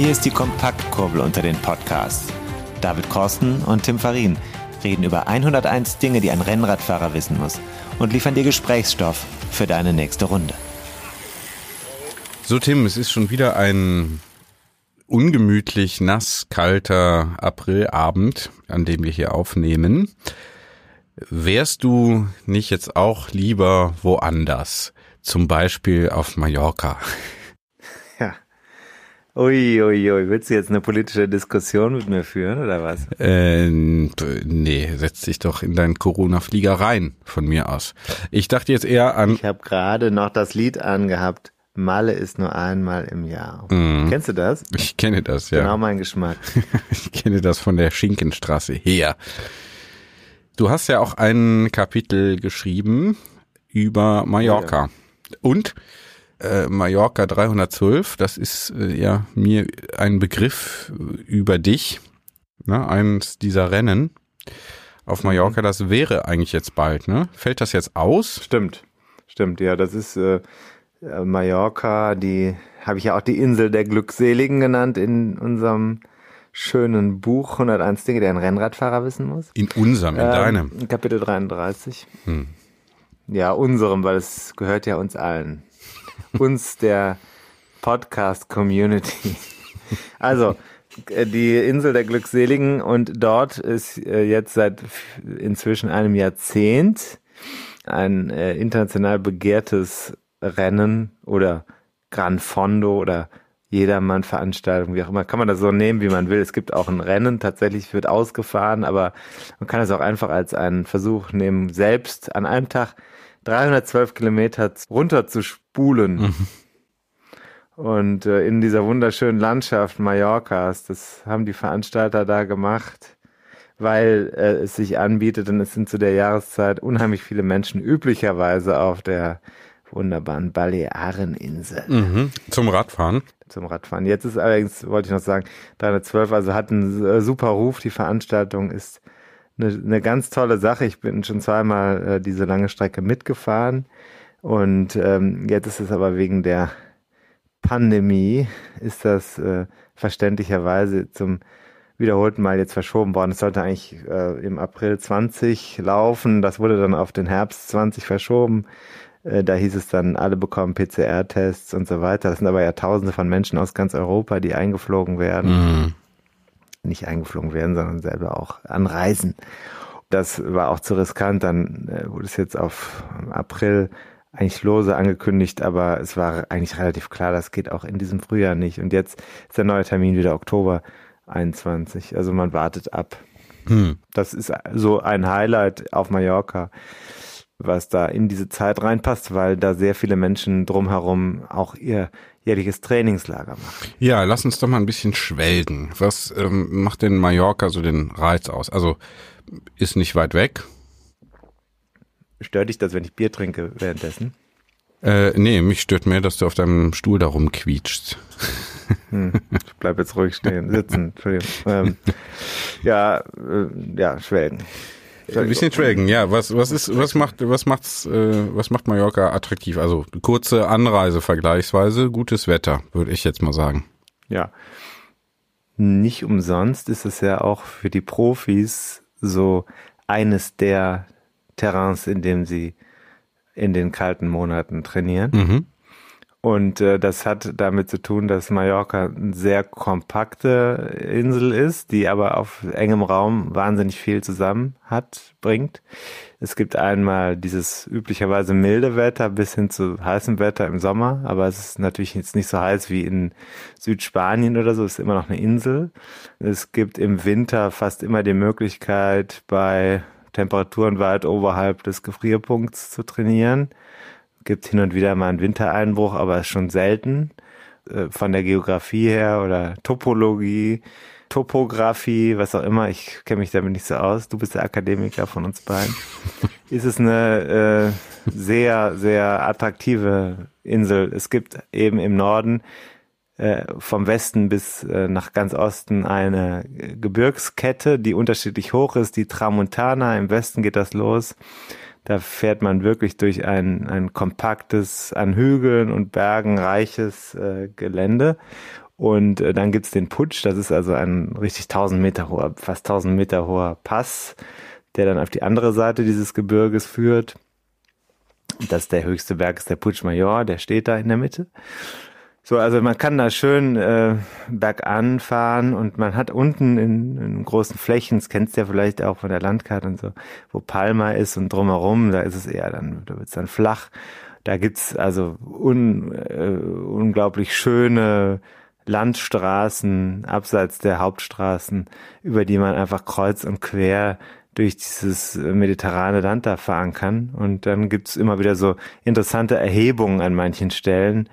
Hier ist die Kompaktkurbel unter den Podcasts. David Korsten und Tim Farin reden über 101 Dinge, die ein Rennradfahrer wissen muss und liefern dir Gesprächsstoff für deine nächste Runde. So, Tim, es ist schon wieder ein ungemütlich nass kalter Aprilabend, an dem wir hier aufnehmen. Wärst du nicht jetzt auch lieber woanders? Zum Beispiel auf Mallorca? Ja. Ui, ui. Willst du jetzt eine politische Diskussion mit mir führen oder was? Äh, nee, setz dich doch in deinen Corona-Flieger rein, von mir aus. Ich dachte jetzt eher an. Ich habe gerade noch das Lied angehabt. Malle ist nur einmal im Jahr. Mhm. Kennst du das? Ich kenne das, ja. Genau mein Geschmack. ich kenne das von der Schinkenstraße her. Du hast ja auch ein Kapitel geschrieben über Mallorca. Ja. Und äh, Mallorca 312, das ist äh, ja mir ein Begriff über dich, ne? eines dieser Rennen auf Mallorca, das wäre eigentlich jetzt bald, ne? Fällt das jetzt aus? Stimmt, stimmt, ja, das ist äh, Mallorca, die habe ich ja auch die Insel der Glückseligen genannt in unserem schönen Buch 101 Dinge, die ein Rennradfahrer wissen muss. In unserem, in ähm, deinem. Kapitel 33. Hm. Ja, unserem, weil es gehört ja uns allen. Uns der Podcast-Community. Also, äh, die Insel der Glückseligen und dort ist äh, jetzt seit inzwischen einem Jahrzehnt ein äh, international begehrtes Rennen oder Gran Fondo oder Jedermann-Veranstaltung, wie auch immer, kann man das so nehmen, wie man will. Es gibt auch ein Rennen, tatsächlich wird ausgefahren, aber man kann es auch einfach als einen Versuch nehmen, selbst an einem Tag 312 Kilometer runter zu spulen. Mhm. Und äh, in dieser wunderschönen Landschaft Mallorcas, das haben die Veranstalter da gemacht, weil äh, es sich anbietet und es sind zu der Jahreszeit unheimlich viele Menschen üblicherweise auf der wunderbaren Baleareninsel. Mhm. Zum Radfahren? Zum Radfahren. Jetzt ist allerdings, wollte ich noch sagen, 312, also hat einen äh, super Ruf. Die Veranstaltung ist eine, eine ganz tolle Sache. Ich bin schon zweimal äh, diese lange Strecke mitgefahren und ähm, jetzt ist es aber wegen der Pandemie, ist das äh, verständlicherweise zum wiederholten Mal jetzt verschoben worden. Es sollte eigentlich äh, im April 20 laufen. Das wurde dann auf den Herbst 20 verschoben. Äh, da hieß es dann, alle bekommen PCR-Tests und so weiter. Das sind aber ja Tausende von Menschen aus ganz Europa, die eingeflogen werden. Mhm. Nicht eingeflogen werden, sondern selber auch anreisen. Das war auch zu riskant. Dann äh, wurde es jetzt auf April eigentlich lose angekündigt, aber es war eigentlich relativ klar, das geht auch in diesem Frühjahr nicht. Und jetzt ist der neue Termin wieder Oktober 21. Also man wartet ab. Hm. Das ist so ein Highlight auf Mallorca was da in diese Zeit reinpasst, weil da sehr viele Menschen drumherum auch ihr jährliches Trainingslager machen. Ja, lass uns doch mal ein bisschen schwelgen. Was ähm, macht denn Mallorca so den Reiz aus? Also ist nicht weit weg. Stört dich das, wenn ich Bier trinke währenddessen? Äh, nee, mich stört mehr, dass du auf deinem Stuhl da rumquietschst. Hm, ich bleib jetzt ruhig stehen, sitzen, Entschuldigung. Ähm, ja, äh, ja, schwelgen. Ein bisschen Dragon, ja. Was, was ist, was macht, was macht's, äh, was macht Mallorca attraktiv? Also kurze Anreise vergleichsweise, gutes Wetter, würde ich jetzt mal sagen. Ja. Nicht umsonst ist es ja auch für die Profis so eines der Terrains, in dem sie in den kalten Monaten trainieren. Mhm. Und äh, das hat damit zu tun, dass Mallorca eine sehr kompakte Insel ist, die aber auf engem Raum wahnsinnig viel zusammen hat, bringt. Es gibt einmal dieses üblicherweise milde Wetter bis hin zu heißem Wetter im Sommer, aber es ist natürlich jetzt nicht so heiß wie in Südspanien oder so, es ist immer noch eine Insel. Es gibt im Winter fast immer die Möglichkeit, bei Temperaturen weit oberhalb des Gefrierpunkts zu trainieren. Gibt hin und wieder mal einen Wintereinbruch, aber ist schon selten. Äh, von der Geografie her oder Topologie, Topografie, was auch immer, ich kenne mich damit nicht so aus. Du bist der Akademiker von uns beiden. ist es eine äh, sehr, sehr attraktive Insel. Es gibt eben im Norden äh, vom Westen bis äh, nach ganz Osten eine Gebirgskette, die unterschiedlich hoch ist. Die Tramontana, im Westen geht das los. Da fährt man wirklich durch ein, ein kompaktes, an Hügeln und Bergen reiches äh, Gelände. Und äh, dann gibt's den Putsch, das ist also ein richtig 1000 Meter hoher, fast 1000 Meter hoher Pass, der dann auf die andere Seite dieses Gebirges führt. Das ist der höchste Berg, ist der Putsch Major, der steht da in der Mitte. So, also man kann da schön äh, bergan fahren und man hat unten in, in großen Flächen, das kennst du ja vielleicht auch von der Landkarte und so, wo Palma ist und drumherum, da ist es eher dann, da wird's dann flach. Da gibt's also un, äh, unglaublich schöne Landstraßen abseits der Hauptstraßen, über die man einfach kreuz und quer durch dieses mediterrane Land da fahren kann. Und dann gibt's immer wieder so interessante Erhebungen an manchen Stellen,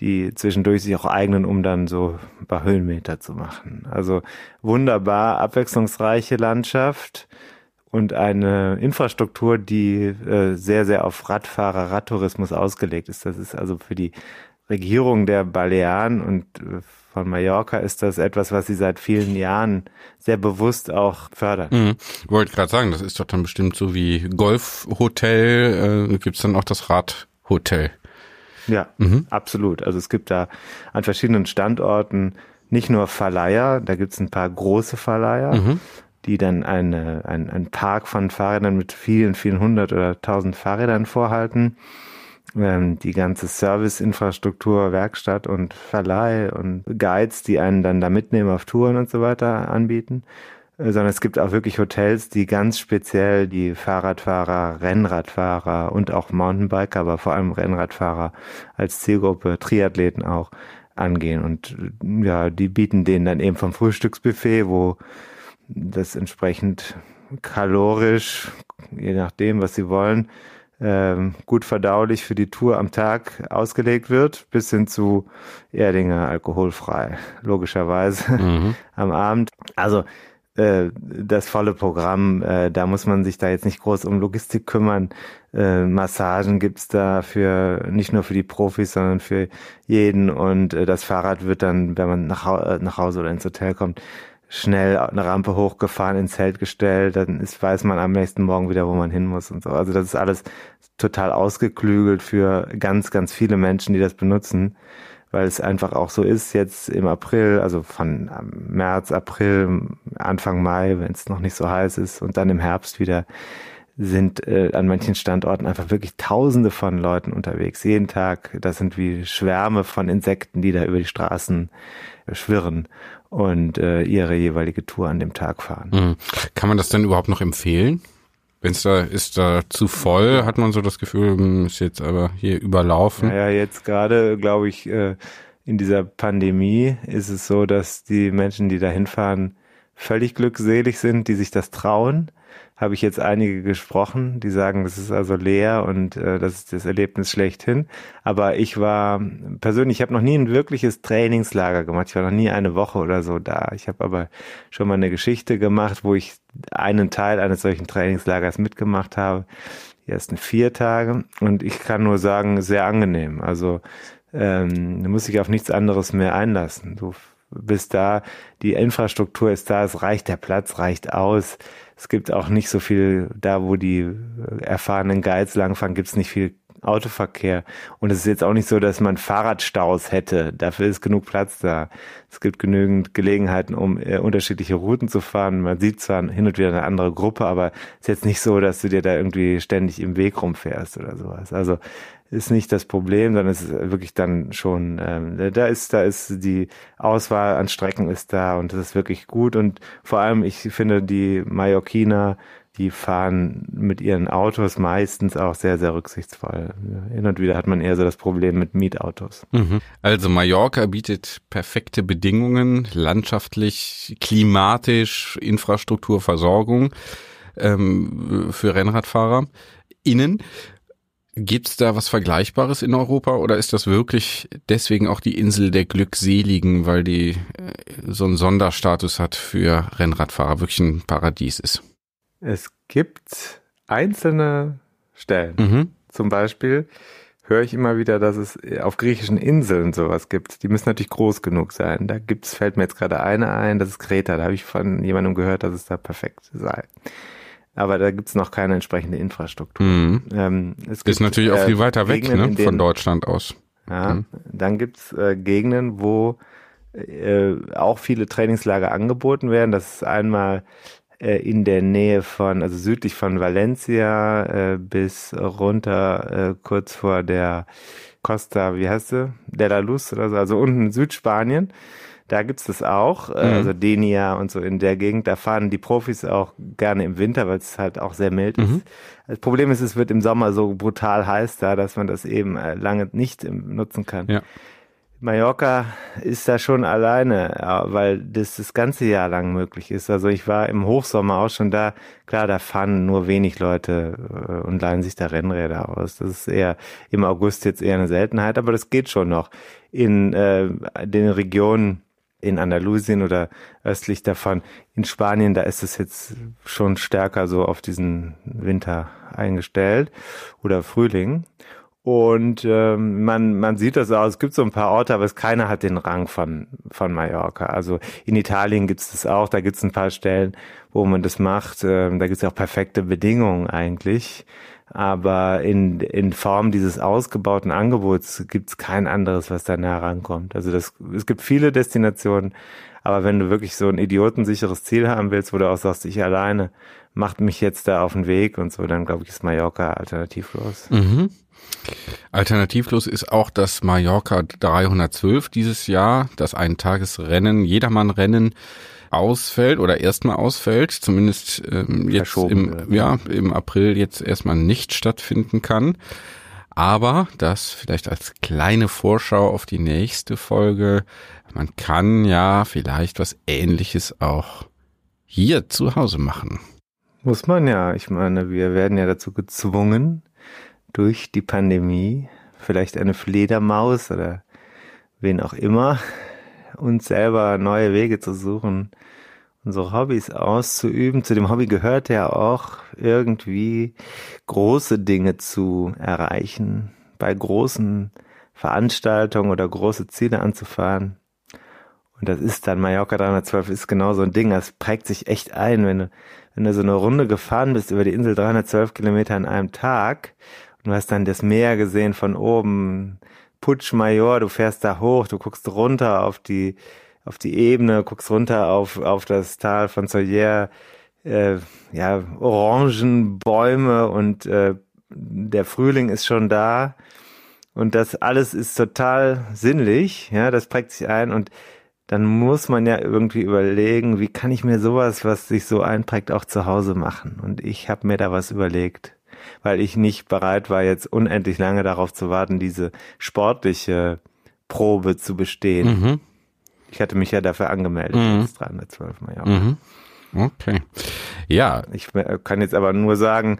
die zwischendurch sich auch eignen, um dann so ein paar Höhenmeter zu machen. Also wunderbar abwechslungsreiche Landschaft und eine Infrastruktur, die äh, sehr, sehr auf Radfahrer, Radtourismus ausgelegt ist. Das ist also für die Regierung der Balearen und äh, von Mallorca ist das etwas, was sie seit vielen Jahren sehr bewusst auch fördern. Mhm. Wollte gerade sagen, das ist doch dann bestimmt so wie Golfhotel, äh, gibt's dann auch das Radhotel. Ja, mhm. absolut. Also es gibt da an verschiedenen Standorten nicht nur Verleiher, da gibt's ein paar große Verleiher, mhm. die dann eine, ein, ein Park von Fahrrädern mit vielen, vielen hundert oder tausend Fahrrädern vorhalten. Ähm, die ganze Serviceinfrastruktur, Werkstatt und Verleih und Guides, die einen dann da mitnehmen auf Touren und so weiter anbieten. Äh, sondern es gibt auch wirklich Hotels, die ganz speziell die Fahrradfahrer, Rennradfahrer und auch Mountainbiker, aber vor allem Rennradfahrer als Zielgruppe, Triathleten auch angehen. Und äh, ja, die bieten denen dann eben vom Frühstücksbuffet, wo das entsprechend kalorisch, je nachdem, was sie wollen, ähm, gut verdaulich für die Tour am Tag ausgelegt wird, bis hin zu Erdinger alkoholfrei, logischerweise mhm. am Abend. Also äh, das volle Programm. Äh, da muss man sich da jetzt nicht groß um Logistik kümmern. Äh, Massagen gibt's da für nicht nur für die Profis, sondern für jeden. Und äh, das Fahrrad wird dann, wenn man nach, äh, nach Hause oder ins Hotel kommt, schnell eine Rampe hochgefahren, ins Zelt gestellt, dann ist, weiß man am nächsten Morgen wieder, wo man hin muss und so. Also das ist alles total ausgeklügelt für ganz, ganz viele Menschen, die das benutzen weil es einfach auch so ist, jetzt im April, also von März, April, Anfang Mai, wenn es noch nicht so heiß ist und dann im Herbst wieder, sind äh, an manchen Standorten einfach wirklich Tausende von Leuten unterwegs, jeden Tag. Das sind wie Schwärme von Insekten, die da über die Straßen schwirren und äh, ihre jeweilige Tour an dem Tag fahren. Mhm. Kann man das denn überhaupt noch empfehlen? Wenn es da ist da zu voll, hat man so das Gefühl, hm, ist jetzt aber hier überlaufen. Naja, jetzt gerade, glaube ich, äh, in dieser Pandemie ist es so, dass die Menschen, die da hinfahren, völlig glückselig sind, die sich das trauen habe ich jetzt einige gesprochen, die sagen, das ist also leer und äh, das ist das Erlebnis schlechthin. Aber ich war persönlich, ich habe noch nie ein wirkliches Trainingslager gemacht. Ich war noch nie eine Woche oder so da. Ich habe aber schon mal eine Geschichte gemacht, wo ich einen Teil eines solchen Trainingslagers mitgemacht habe. Die ersten vier Tage. Und ich kann nur sagen, sehr angenehm. Also ähm, du musst dich auf nichts anderes mehr einlassen. Du bist da, die Infrastruktur ist da, es reicht, der Platz reicht aus. Es gibt auch nicht so viel, da wo die erfahrenen Guides langfahren, gibt es nicht viel Autoverkehr. Und es ist jetzt auch nicht so, dass man Fahrradstaus hätte. Dafür ist genug Platz da. Es gibt genügend Gelegenheiten, um äh, unterschiedliche Routen zu fahren. Man sieht zwar hin und wieder eine andere Gruppe, aber es ist jetzt nicht so, dass du dir da irgendwie ständig im Weg rumfährst oder sowas. Also ist nicht das Problem, sondern es ist wirklich dann schon, ähm, da ist, da ist die Auswahl an Strecken ist da und das ist wirklich gut und vor allem ich finde die Mallorquiner, die fahren mit ihren Autos meistens auch sehr, sehr rücksichtsvoll. Hin und wieder hat man eher so das Problem mit Mietautos. Mhm. Also Mallorca bietet perfekte Bedingungen, landschaftlich, klimatisch, Infrastrukturversorgung. ähm, für Rennradfahrer. Innen. Gibt's da was Vergleichbares in Europa oder ist das wirklich deswegen auch die Insel der Glückseligen, weil die äh, so einen Sonderstatus hat für Rennradfahrer, wirklich ein Paradies ist? Es gibt einzelne Stellen. Mhm. Zum Beispiel höre ich immer wieder, dass es auf griechischen Inseln sowas gibt. Die müssen natürlich groß genug sein. Da gibt's, fällt mir jetzt gerade eine ein, das ist Kreta. Da habe ich von jemandem gehört, dass es da perfekt sei aber da gibt's noch keine entsprechende Infrastruktur. Mhm. Ähm, es gibt, ist natürlich auch viel äh, weiter weg ne, von Deutschland aus. Ja, mhm. dann gibt's äh, Gegenden, wo äh, auch viele Trainingslager angeboten werden. Das ist einmal äh, in der Nähe von, also südlich von Valencia äh, bis runter äh, kurz vor der Costa, wie heißt sie? De la Luz oder so, also unten in Südspanien. Da gibt's das auch, äh, mhm. also Denia und so in der Gegend. Da fahren die Profis auch gerne im Winter, weil es halt auch sehr mild ist. Mhm. Das Problem ist, es wird im Sommer so brutal heiß da, dass man das eben äh, lange nicht nutzen kann. Ja. Mallorca ist da schon alleine, weil das das ganze Jahr lang möglich ist. Also ich war im Hochsommer auch schon da. Klar, da fahren nur wenig Leute äh, und leihen sich da Rennräder aus. Das ist eher im August jetzt eher eine Seltenheit, aber das geht schon noch. In äh, den Regionen, in Andalusien oder östlich davon. In Spanien, da ist es jetzt schon stärker so auf diesen Winter eingestellt oder Frühling. Und ähm, man, man sieht das auch, es gibt so ein paar Orte, aber es keiner hat den Rang von, von Mallorca. Also in Italien gibt es das auch, da gibt es ein paar Stellen, wo man das macht. Ähm, da gibt es auch perfekte Bedingungen eigentlich aber in, in Form dieses ausgebauten Angebots gibt es kein anderes, was da näher rankommt. Also das, es gibt viele Destinationen, aber wenn du wirklich so ein idiotensicheres Ziel haben willst, wo du auch sagst, ich alleine macht mich jetzt da auf den Weg und so, dann glaube ich, ist Mallorca alternativlos. Mhm. Alternativlos ist auch das Mallorca 312 dieses Jahr, das Eintagesrennen, Jedermann-Rennen ausfällt oder erstmal ausfällt, zumindest ähm, jetzt im, ja, im April jetzt erstmal nicht stattfinden kann. Aber das vielleicht als kleine Vorschau auf die nächste Folge. Man kann ja vielleicht was ähnliches auch hier zu Hause machen. Muss man ja. Ich meine, wir werden ja dazu gezwungen, durch die Pandemie, vielleicht eine Fledermaus oder wen auch immer, uns selber neue Wege zu suchen, unsere Hobbys auszuüben. Zu dem Hobby gehört ja auch irgendwie große Dinge zu erreichen, bei großen Veranstaltungen oder große Ziele anzufahren. Und das ist dann Mallorca 312 ist genau so ein Ding. Das prägt sich echt ein, wenn du, wenn du so eine Runde gefahren bist über die Insel 312 Kilometer an einem Tag du hast dann das Meer gesehen von oben, Putsch Major, du fährst da hoch, du guckst runter auf die, auf die Ebene, guckst runter auf, auf das Tal von Soyer, äh, ja, Orangenbäume und äh, der Frühling ist schon da. Und das alles ist total sinnlich, ja, das prägt sich ein und dann muss man ja irgendwie überlegen, wie kann ich mir sowas, was sich so einprägt, auch zu Hause machen. Und ich habe mir da was überlegt weil ich nicht bereit war, jetzt unendlich lange darauf zu warten, diese sportliche Probe zu bestehen. Mhm. Ich hatte mich ja dafür angemeldet, mhm. jetzt 312 Mal. Ja. Mhm. Okay. Ja. Ich kann jetzt aber nur sagen,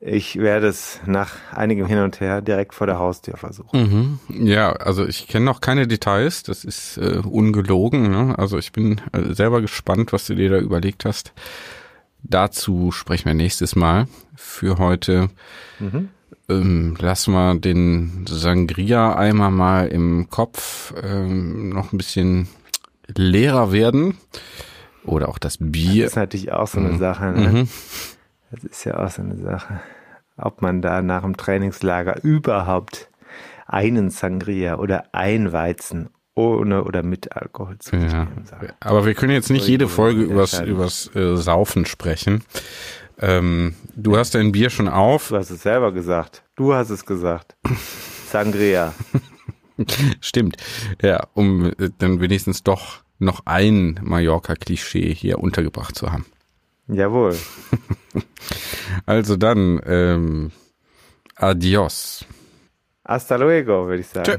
ich werde es nach einigem Hin und Her direkt vor der Haustür versuchen. Mhm. Ja, also ich kenne noch keine Details, das ist äh, ungelogen. Ne? Also ich bin äh, selber gespannt, was du dir da überlegt hast. Dazu sprechen wir nächstes Mal. Für heute mhm. ähm, lassen wir den Sangria-Eimer mal im Kopf ähm, noch ein bisschen leerer werden. Oder auch das Bier. Das ist natürlich auch so eine mhm. Sache. Ne? Mhm. Das ist ja auch so eine Sache. Ob man da nach dem Trainingslager überhaupt einen Sangria oder ein Weizen ohne oder mit Alkohol zu ja. Aber wir können jetzt nicht jede Folge übers, übers äh, Saufen sprechen. Ähm, du hast dein Bier schon auf. Du hast es selber gesagt. Du hast es gesagt. Sangria. Stimmt. Ja, um äh, dann wenigstens doch noch ein Mallorca-Klischee hier untergebracht zu haben. Jawohl. also dann, ähm, adios. Hasta luego, würde ich sagen. Tschö.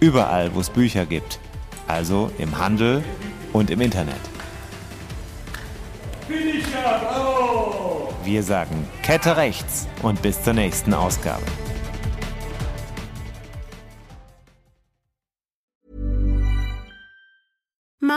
Überall, wo es Bücher gibt. Also im Handel und im Internet. Wir sagen Kette rechts und bis zur nächsten Ausgabe.